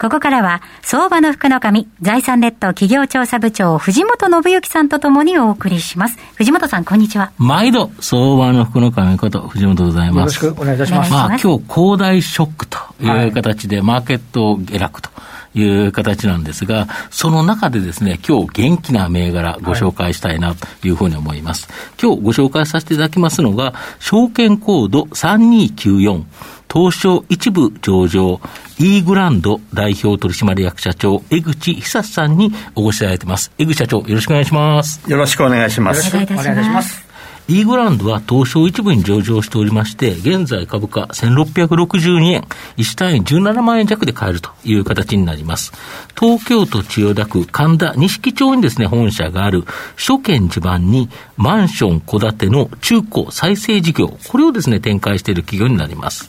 ここからは、相場の福の神、財産ネット企業調査部長、藤本信之さんとともにお送りします。藤本さん、こんにちは。毎度、相場の福の神こと、藤本でございます。よろしくお願いいたします。まあ、今日、恒大ショックという形で、マーケット下落と。いう形なんですが、その中でですね、今日元気な銘柄ご紹介したいなというふうに思います。はい、今日ご紹介させていただきますのが、証券コード3294、東証一部上場、E グランド代表取締役社長、江口久さんにお越しいただいてます。江口社長、よろしくお願いします。よろしくお願いします。よろしくお願いいたします。E グランドは東証一部に上場しておりまして、現在株価1662円、1単位17万円弱で買えるという形になります。東京都千代田区神田錦町にですね、本社がある首都圏地盤にマンション戸建ての中古再生事業、これをですね、展開している企業になります。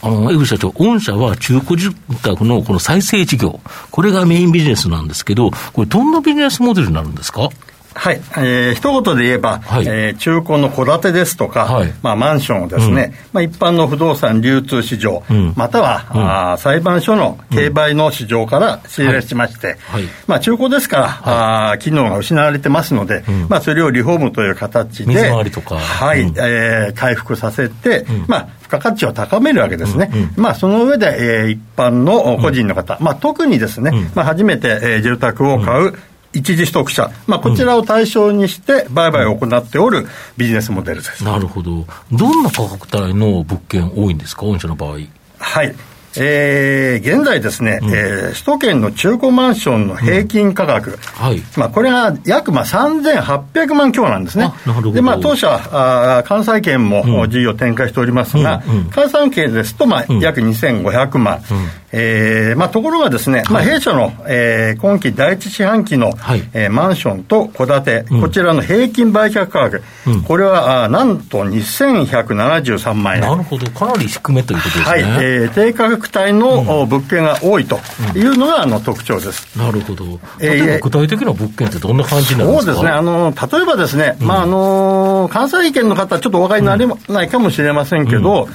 あの、江口社長、御社は中古住宅のこの再生事業、これがメインビジネスなんですけど、これどんなビジネスモデルになるんですか？はい、えー、一言で言えば、はい、えー、中古の戸建てですとか、はい、まあ、マンションをですね、うん、まあ、一般の不動産流通市場、うん、または、うん、あ裁判所の競売の市場から仕入れしまして、はい、まあ、中古ですから、はい、あ機能が失われてますので、まあ、それをリフォームという形で、はい、えー、回復させて、まあ、付加価値を高めるわけですね、まあ、その上で、えー、一般の個人の方、まあ、特にですね、まあ、初めて、えー、住宅を買う、一時取得者、まあ、こちらを対象にして売買を行っておるビジネスモデルです、なるほど、どんな価格帯の物件多いんですか、御社の場合。はいえー、現在ですね、うん、えー、首都圏の中古マンションの平均価格、うん、はい。まあ、これが約まあ3800万強なんですね。で、まあ、当社あ、関西圏も事業を展開しておりますが、うんうん、関西圏ですと、まあ、約2500万、えーまあ、ところがですね、まあ、弊社の、えー、今期第一四半期の、はい、えー、マンションと戸建て、こちらの平均売却価格、うん、これはあなんと2173万円。なるほど、かなり低めということですね。はい、えー、低価格帯の、物件が多いというのが、あの特徴です。なるほど。例えば具体的な物件ってどんな感じなんですか、そうですね、あの例えばですね、まああの関西圏の方、ちょっとお分かりになれないかもしれませんけど、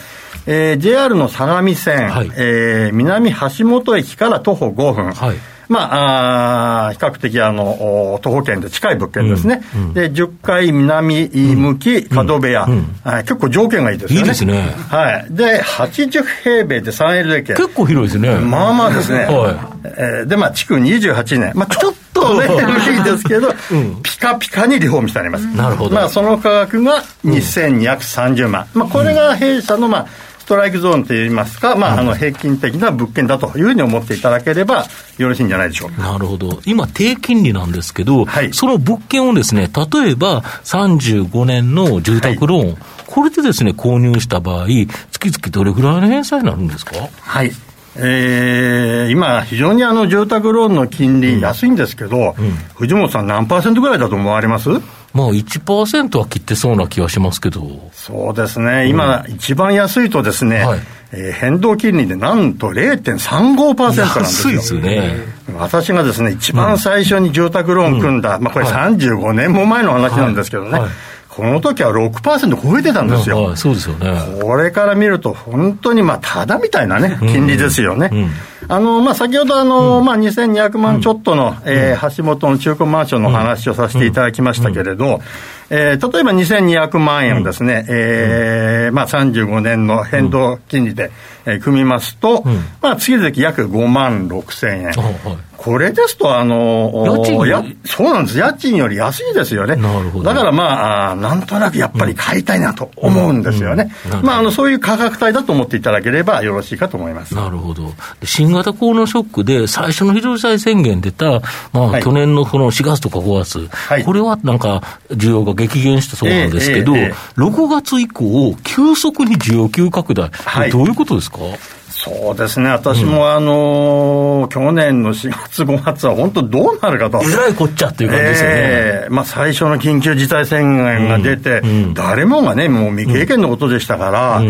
えー、JR の相模線、はい、えー、南橋本駅から徒歩5分。はいまあ、あ比較的あの徒歩圏で近い物件ですね、うんうん、で10階南向き角部屋、うんうん、結構条件がいいですよね。いいですね。はい、で80平米で 3LDK。結構広いですね。まあまあですね。はい、えー、で、まあ、築28年、まあ、ちょっとね、古いですけど、うん、ピカピカにリフォームしてあります。なるほど。まあ、その価格が2230万。まあ、これが弊社の、まあ、ストライクゾーンといいますか、まあ、あの平均的な物件だというふうに思っていただければよろしいんじゃないでしょうか。なるほど。今、低金利なんですけど、はい、その物件をですね、例えば35年の住宅ローン、はい、これでですね、購入した場合、月々どれぐらいの返済になるんですか？はい。えー、今、非常にあの住宅ローンの金利、安いんですけど、うんうん、藤本さん、何パーセントぐらいだと思われます？まあ1%は切ってそうな気はしますけど。そうですね、今、うん、一番安いとですね、はい、えー、変動金利でなんと0.35%なんですよ。安いですね。私がですね、一番最初に住宅ローン組んだ、うん、まあこれ35年も前の話なんですけどね、はい。はいこの時は6%超えてたんですよ。そうですよね。これから見ると、本当にまあ、ただみたいなね、金利ですよね。うんうん、あの、まあ、先ほどあの、うん、まあ、2200万ちょっとの、えー、橋本の中古マンションの話をさせていただきましたけれど、えー、例えば2200万円をですね、うん、えー、まあ、35年の変動金利で、えー、組みますと、うん、まあ、月々約5万6千円。はいこれですと、あのやそうなんです、家賃より安いですよね、なるほど。だからまあ、なんとなくやっぱり買いたいなと思うんですよね、まあ、あのそういう価格帯だと思っていただければよろしいかと思います。なるほど、新型コロナショックで、最初の非常事態宣言出た、まあ、はい、去年のこの4月とか5月、はい、これはなんか、需要が激減したそうなんですけど、えーえーえー、6月以降、急速に需要急拡大、はい、どういうことですか？そうですね、私も、あのーうん、去年の4月、5月は本当、どうなるかと。えらいこっちゃっていう感じですよね。えー、まあ、最初の緊急事態宣言が出て、うんうん、誰もがね、もう未経験のことでしたから、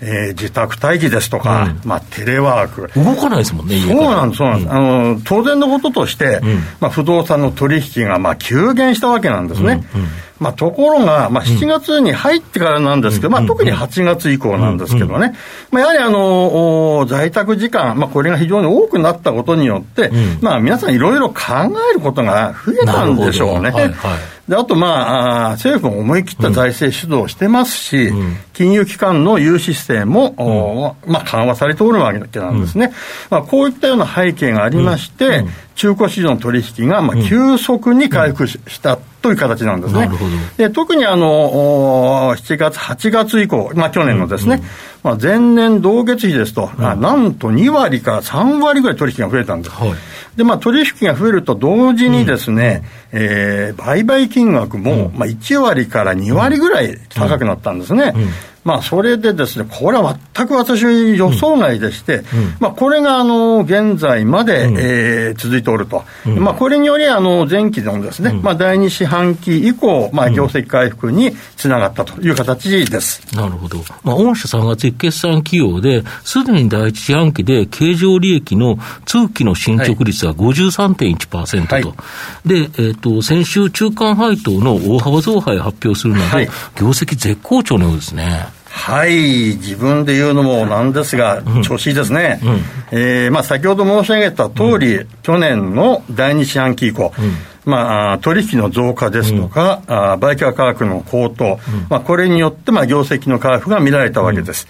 えー、自宅待機ですとか、うん、まあ、テレワーク。動かないですもんね、そうなんです、そうなんです。うん、あの、当然のこととして、うん、まあ、不動産の取引が、まあ、急減したわけなんですね。うんまあ、ところが、まあ、7月に入ってからなんですけど、まあ、特に8月以降なんですけどね、まあ、やはりあの在宅時間、まあ、これが非常に多くなったことによって、まあ、皆さんいろいろ考えることが増えたんでしょうね。はいはい。であと、まあ、政府も思い切った財政主導してますし、うん、金融機関の融資規制も、うん、まあ、緩和されておるわけなんですね、うん、まあ、こういったような背景がありまして、中古市場の取引が、まあ、急速に回復したという形なんですね。で特にあの7月、8月以降、まあ、去年のですね、まあ、前年同月比ですと、なんと2割から3割ぐらい取引が増えたんです。はい。で、まあ、取引が増えると同時にですね、うん、えー、売買金額も、まあ、1割から2割ぐらい高くなったんですね。うんうんまあ、それでですね、これは全く私予想外でして、うん、まあ、これが、あの、現在まで、うん、えー、続いておると。うん、まあ、これにより、あの、前期のですね、まあ、第二四半期以降、まあ、業績回復につながったという形です。なるほど。まあ、御社3月決算企業で、すでに第一四半期で経常利益の通期の進捗率が53.1%と。はい、で、えっ、ー、と、先週中間配当の大幅増配を発表するなど、はい、業績絶好調のようですね。はい、自分で言うのもなんですが、調子いいですね。うん、えー、まあ、先ほど申し上げた通り、うん、去年の第二四半期以降、うん。まあ、取引の増加ですとか、うん、あ売却価格の高騰、うん、まあ、これによって、まあ、業績の回復が見られたわけです。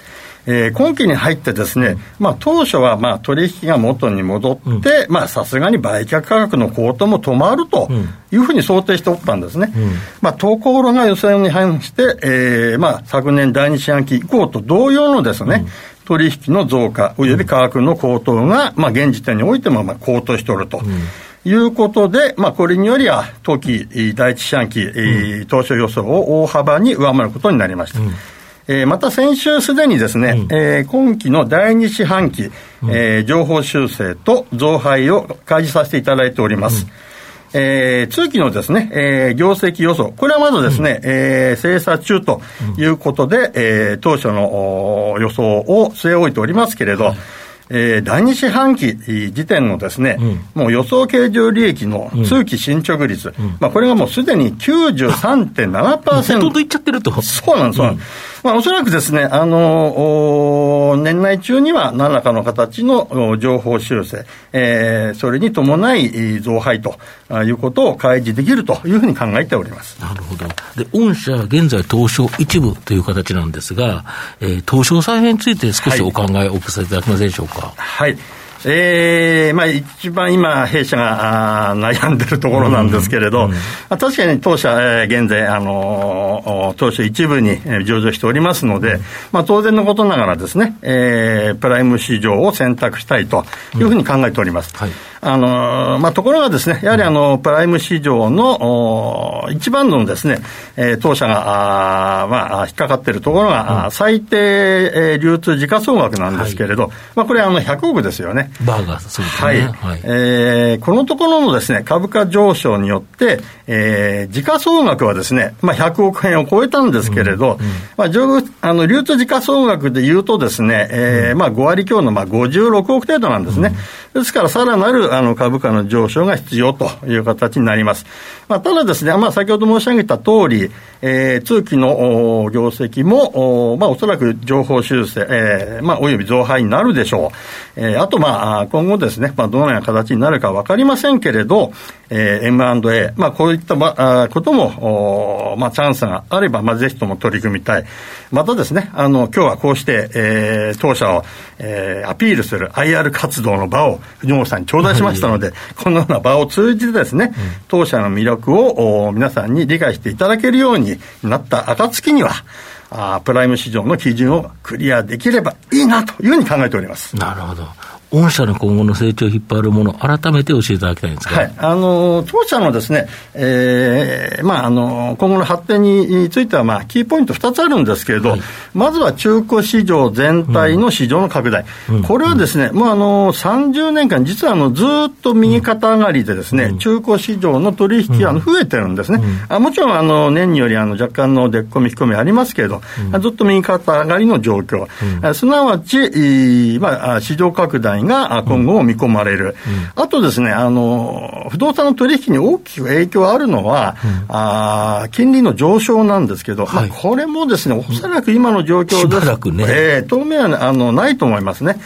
うん。えー、今期に入ってですね、まあ、当初はまあ取引が元に戻って、まあさすがに売却価格の高騰も止まるというふうに想定しておったんですね。うん、まあ、ところが予算に反して、えー、まあ昨年第二四半期以降と同様のですね、取引の増加および価格の高騰が、まあ、現時点においてもまあ高騰しておると。いうことで、まあ、これによりは、当期第一四半期、うん、当初予想を大幅に上回ることになりました。うんえー、また先週すでにですね、うん、えー、今期の第二四半期、うん、えー、情報修正と増配を開示させていただいております。うんえー、通期のですね、えー、業績予想、これはまずですね、うん、えー、精査中ということで、うん、えー、当初の予想を据え置いておりますけれど、はい。えー、第二四半期時点のですね、うん、もう予想経常利益の通期進捗率、うん、まあ、これがもうすでに93.7%。ほとんどいっちゃってると。そうなんです、そうなんです。まあ、おそらくですね、あの年内中には何らかの形の情報修正、えー、それに伴い増配ということを開示できるというふうに考えておりますなるほど。で、御社、現在、東証一部という形なんですが、えー、東証再編について少しお考えお聞かせいただけませんでしょうか？はい、はいえーまあ、一番今、弊社が悩んでるところなんですけれど、うんうん、確かに当社、えー、現在、あの当初一部に上場しておりますので、まあ、当然のことながらですね、えー、プライム市場を選択したいというふうに考えております。はい。あのまあ、ところがですね、やはりあのプライム市場の一番のですね、えー、当社があ、まあ、引っかかっているところが、うん、最低、えー、流通時価総額なんですけれど、はい、まあ、これあの100億ですよね。バーガー、そうですね。はい。はい、えー、このところのですね、株価上昇によって、えー、時価総額はですね、まあ、100億円を超えたんですけれど、うんうん、まあ、あの流通時価総額でいうとですね、えー、まあ、5割強のまあ56億程度なんですね。ですから、さらなるあの株価の上昇が必要という形になります。まあ、ただですね、まあ、先ほど申し上げた通り、えー、通期の業績も、おまあ、おそらく情報修正、えー、まあ、および増配になるでしょう。えー、あと、まあ、今後ですね、まあ、どのような形になるかわかりませんけれど、えー、M&A、まあ、こういった、まあ、ことも、まあ、チャンスがあれば、まあ、ぜひとも取り組みたい。またですね、あの、今日はこうして、えー、当社を、えー、アピールする IR 活動の場を藤本さんに頂戴しましたので、はい、このような場を通じてですね、うん、当社の魅力を皆さんに理解していただけるようになった暁には、あプライム市場の基準をクリアできればいいなというふうに考えております。なるほど。御社の今後の成長を引っ張るもの、改めて教えていただきたいんですか、はい、あの当社のですね、えーまあ、あの今後の発展については、まあ、キーポイント2つあるんですけれど、はい、まずは中古市場全体の市場の拡大、うん、これはですね、もうあの30年間、実はあのずっと右肩上がりで、ですね、うん、中古市場の取引は増えてるんですね、あもちろんあの年によりあの若干の出っ込み、引っ込みありますけれど、ずっと右肩上がりの状況、すなわち、まあ、市場拡大が今後見込まれる、あとですねあの、不動産の取引に大きく影響あるのは、あ金利の上昇なんですけど、はい、まあ、これもですね、おそらく今の状況です、ね。えー、当面はあのないと思いますね。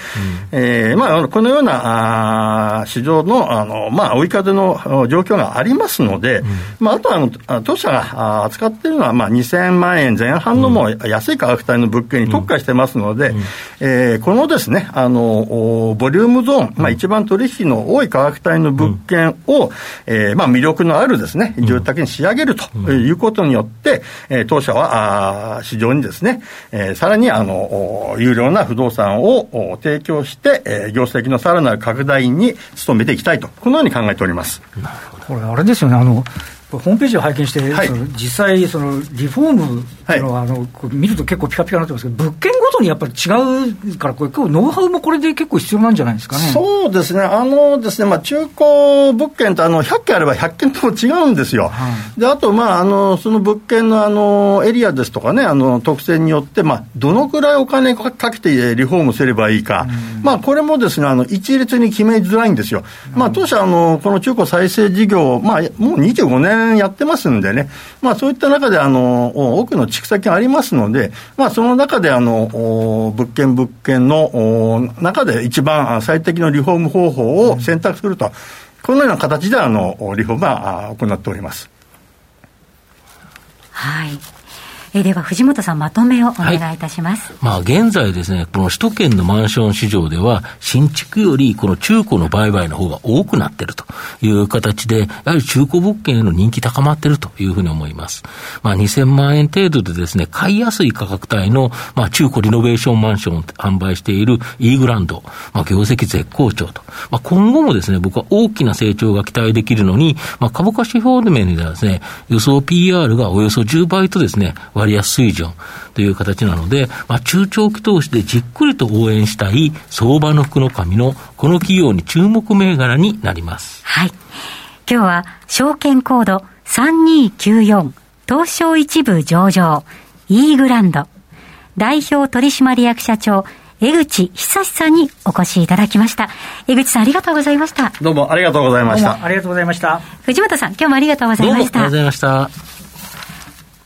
うん、えー、まあ、このようなあ市場のあの、まあ、追い風の状況がありますので、うん、まあ、あとはあの当社が扱っているのは、まあ、2000万円前半のもう安い価格帯の物件に特化してますので、うん、えー、このですね、あのボリュームゾーン、まあ、一番取引の多い価格帯の物件を、えーまあ、魅力のあるですね、住宅に仕上げるということによって、えー、当社はあ市場にですね、えー、さらにあの有料な不動産を提供して、えー、業績のさらなる拡大に努めていきたいと、このように考えております。これ、あれですよね、あのホームページを拝見して、はい、その実際、そのリフォームっていうのは、はい、あの見ると結構ピカピカになってますけど、物件ごとにやっぱり違うから、これ、ノウハウもこれで結構必要なんじゃないですかね。そうですね、あのですね、まあ、中古物件ってあの100件あれば100件とも違うんですよ。はい、であと、まあ、あのその物件のあのエリアですとかね、あの特性によって、まあ、どのくらいお金かけてリフォームすればいいか、うん、まあ、これもですね、あの一律に決めづらいんですよ。まあ、当社あの、この中古再生事業、まあ、もう25年やってますんでね、まあ、そういった中であの多くの蓄積がありますので、まあ、その中であの物件物件の中で一番最適のリフォーム方法を選択すると、このような形であのリフォームは行っております。はいえでは藤本さん、まとめをお願いいたします、はい、まあ、現在ですね、この首都圏のマンション市場では、新築よりこの中古の売買の方が多くなっているという形で、やはり中古物件への人気高まっているというふうに思います。まあ、2000万円程度でですね、買いやすい価格帯の、まあ、中古リノベーションマンションを販売している E グランド、まあ、業績絶好調と。まあ、今後もですね、僕は大きな成長が期待できるのに、まあ、株価指標面ではですね、予想 PR がおよそ10倍とですね、割安水準という形なので、まあ、中長期投資でじっくりと応援したい相場の福の神のこの企業に注目銘柄になります。はい。今日は証券コード3294東証一部上場 E グランド代表取締役社長江口久さんにお越しいただきました。江口さんありがとうございました。どうもありがとうございました。ありがとうございました。藤本さん、今日もありがとうございました。ありがとうございました。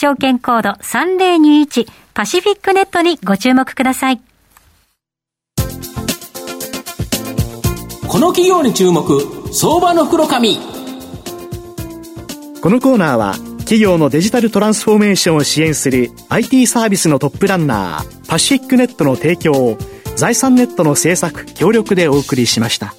証券コード3021パシフィックネットにご注目ください。この企業に注目、相場の袋紙。このコーナーは、企業のデジタルトランスフォーメーションを支援する IT サービスのトップランナー、パシフィックネットの提供を、財産ネットの制作、協力でお送りしました。